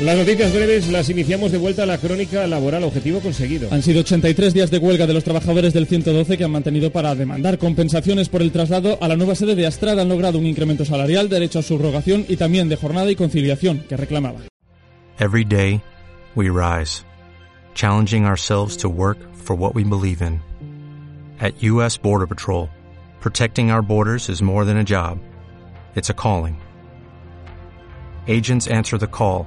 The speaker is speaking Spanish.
Las noticias breves las iniciamos de vuelta a la crónica laboral objetivo conseguido. Han sido 83 días de huelga de los trabajadores del 112 que han mantenido para demandar compensaciones por el traslado a la nueva sede de Astrada. Han logrado un incremento salarial, derecho a subrogación y también de jornada y conciliación que reclamaba. Every day we rise, challenging ourselves to work for what we believe in. At US Border Patrol, protecting our borders is more than a job. It's a calling. Agents answer the call